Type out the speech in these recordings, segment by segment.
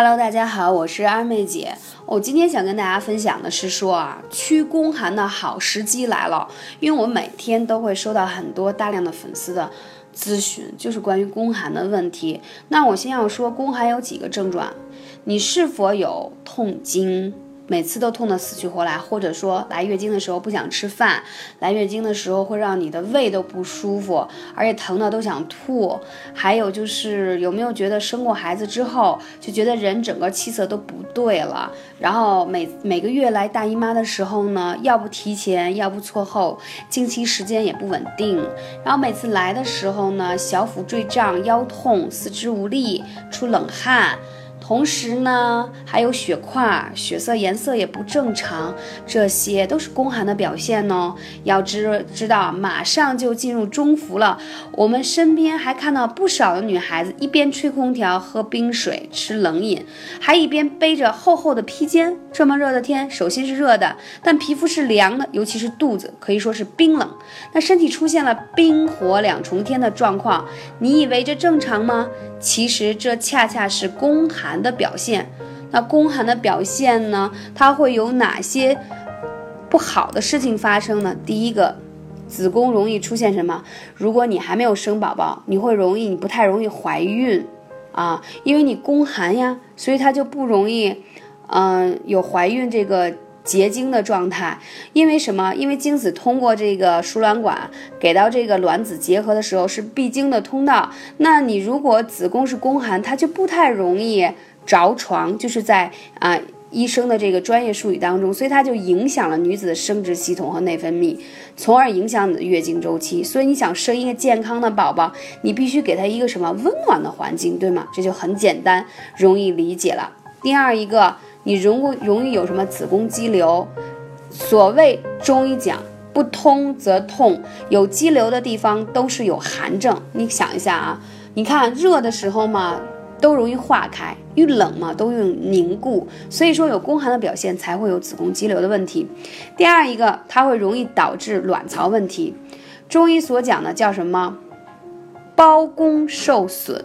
Hello，大家好，我是二妹姐。我今天想跟大家分享的是说啊，驱宫寒的好时机来了。因为我每天都会收到很多大量的粉丝的咨询，就是关于宫寒的问题。那我先要说，宫寒有几个症状，你是否有痛经？每次都痛得死去活来，或者说来月经的时候不想吃饭，来月经的时候会让你的胃都不舒服，而且疼的都想吐。还有就是有没有觉得生过孩子之后就觉得人整个气色都不对了？然后每每个月来大姨妈的时候呢，要不提前，要不错后，经期时间也不稳定。然后每次来的时候呢，小腹坠胀、腰痛、四肢无力、出冷汗。同时呢，还有血块，血色颜色也不正常，这些都是宫寒的表现哦。要知知道，马上就进入中伏了。我们身边还看到不少的女孩子，一边吹空调、喝冰水、吃冷饮，还一边背着厚厚的披肩。这么热的天，手心是热的，但皮肤是凉的，尤其是肚子可以说是冰冷。那身体出现了冰火两重天的状况，你以为这正常吗？其实这恰恰是宫寒寒的表现。那宫寒的表现呢？它会有哪些不好的事情发生呢？第一个，子宫容易出现什么？如果你还没有生宝宝，你会容易，你不太容易怀孕啊，因为你宫寒呀，所以它就不容易，嗯，有怀孕这个。结晶的状态，因为什么？因为精子通过这个输卵管给到这个卵子结合的时候是必经的通道。那你如果子宫是宫寒，它就不太容易着床，就是在啊医生的这个专业术语当中，所以它就影响了女子的生殖系统和内分泌，从而影响你的月经周期。所以你想生一个健康的宝宝，你必须给他一个什么温暖的环境，对吗？这就很简单，容易理解了。第二一个。你容容易有什么子宫肌瘤？所谓中医讲，不通则痛，有肌瘤的地方都是有寒症。你想一下啊，你看热的时候嘛，都容易化开；遇冷嘛，都用凝固。所以说有宫寒的表现，才会有子宫肌瘤的问题。第二一个，它会容易导致卵巢问题。中医所讲的叫什么？包宫受损。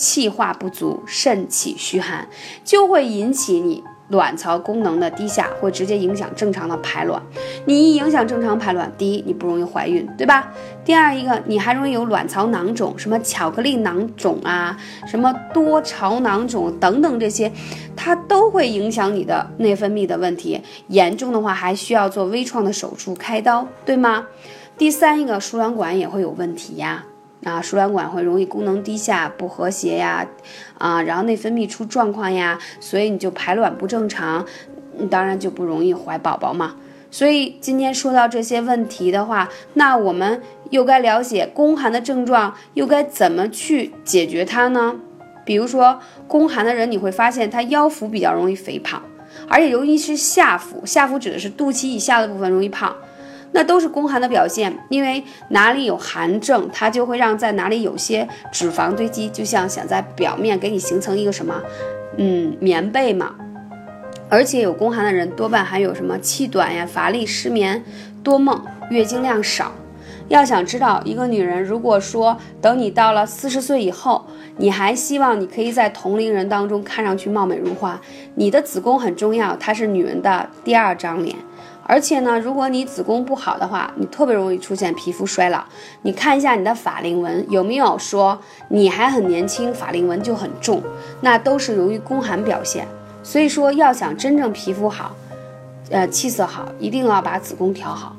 气化不足，肾气虚寒，就会引起你卵巢功能的低下，会直接影响正常的排卵。你一影响正常排卵，第一你不容易怀孕，对吧？第二一个你还容易有卵巢囊肿，什么巧克力囊肿啊，什么多巢囊肿等等这些，它都会影响你的内分泌的问题。严重的话还需要做微创的手术开刀，对吗？第三一个输卵管也会有问题呀。啊输卵管会容易功能低下、不和谐呀，啊，然后内分泌出状况呀，所以你就排卵不正常，当然就不容易怀宝宝嘛。所以今天说到这些问题的话，那我们又该了解宫寒的症状，又该怎么去解决它呢？比如说宫寒的人，你会发现他腰腹比较容易肥胖，而且尤其是下腹，下腹指的是肚脐以下的部分容易胖。那都是宫寒的表现，因为哪里有寒症，它就会让在哪里有些脂肪堆积，就像想在表面给你形成一个什么，嗯，棉被嘛。而且有宫寒的人多半还有什么气短呀、乏力、失眠、多梦、月经量少。要想知道一个女人，如果说等你到了四十岁以后，你还希望你可以在同龄人当中看上去貌美如花，你的子宫很重要，它是女人的第二张脸。而且呢，如果你子宫不好的话，你特别容易出现皮肤衰老。你看一下你的法令纹有没有说你还很年轻，法令纹就很重，那都是由于宫寒表现。所以说，要想真正皮肤好，呃，气色好，一定要把子宫调好。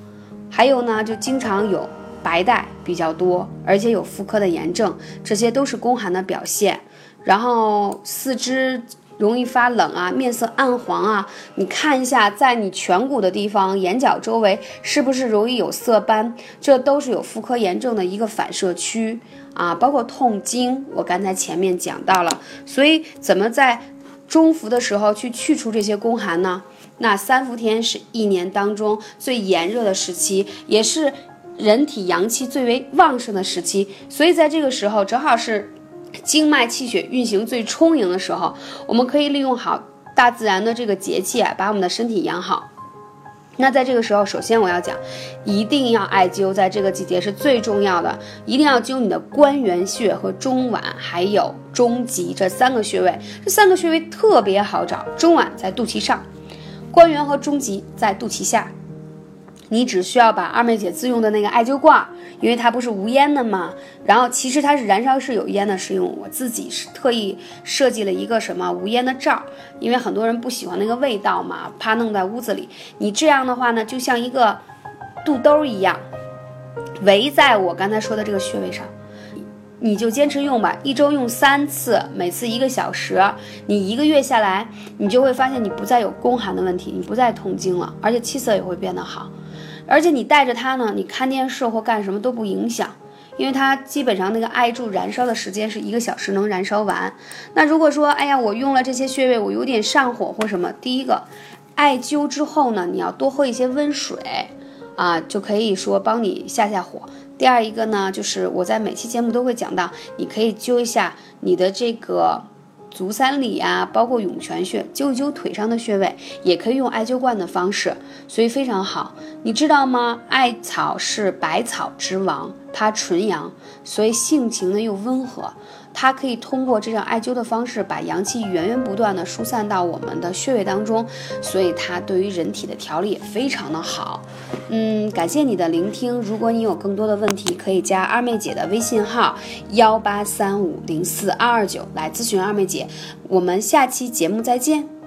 还有呢，就经常有白带比较多，而且有妇科的炎症，这些都是宫寒的表现。然后四肢。容易发冷啊，面色暗黄啊，你看一下，在你颧骨的地方、眼角周围是不是容易有色斑？这都是有妇科炎症的一个反射区啊。包括痛经，我刚才前面讲到了，所以怎么在中伏的时候去去除这些宫寒呢？那三伏天是一年当中最炎热的时期，也是人体阳气最为旺盛的时期，所以在这个时候正好是经脉气血运行最充盈的时候，我们可以利用好大自然的这个节气啊，把我们的身体养好。那在这个时候，首先我要讲，一定要艾灸，在这个季节是最重要的，一定要灸你的关元穴和中脘，还有中极这三个穴位。这三个穴位特别好找，中脘在肚脐上，关元和中极在肚脐下。你只需要把二妹姐自用的那个艾灸罐，因为它不是无烟的嘛，然后其实它是燃烧是有烟的，是用我自己是特意设计了一个什么无烟的罩，因为很多人不喜欢那个味道嘛，怕弄在屋子里。你这样的话呢，就像一个肚兜一样，围在我刚才说的这个穴位上，你就坚持用吧，一周用三次，每次一个小时，你一个月下来，你就会发现你不再有宫寒的问题，你不再痛经了，而且气色也会变得好。而且你带着它呢，你看电视或干什么都不影响，因为它基本上那个艾柱燃烧的时间是一个小时能燃烧完。那如果说，哎呀，我用了这些穴位，我有点上火或什么，第一个，艾灸之后呢，你要多喝一些温水，啊，就可以说帮你下下火。第二一个呢，就是我在每期节目都会讲到，你可以灸一下你的这个。足三里呀，包括涌泉穴，灸一灸腿上的穴位，也可以用艾灸罐的方式，所以非常好。你知道吗？艾草是百草之王，它纯阳，所以性情呢又温和。它可以通过这样艾灸的方式，把阳气源源不断的疏散到我们的穴位当中，所以它对于人体的调理也非常的好。嗯，感谢你的聆听。如果你有更多的问题，可以加二妹姐的微信号幺八三五零四二二九来咨询二妹姐。我们下期节目再见。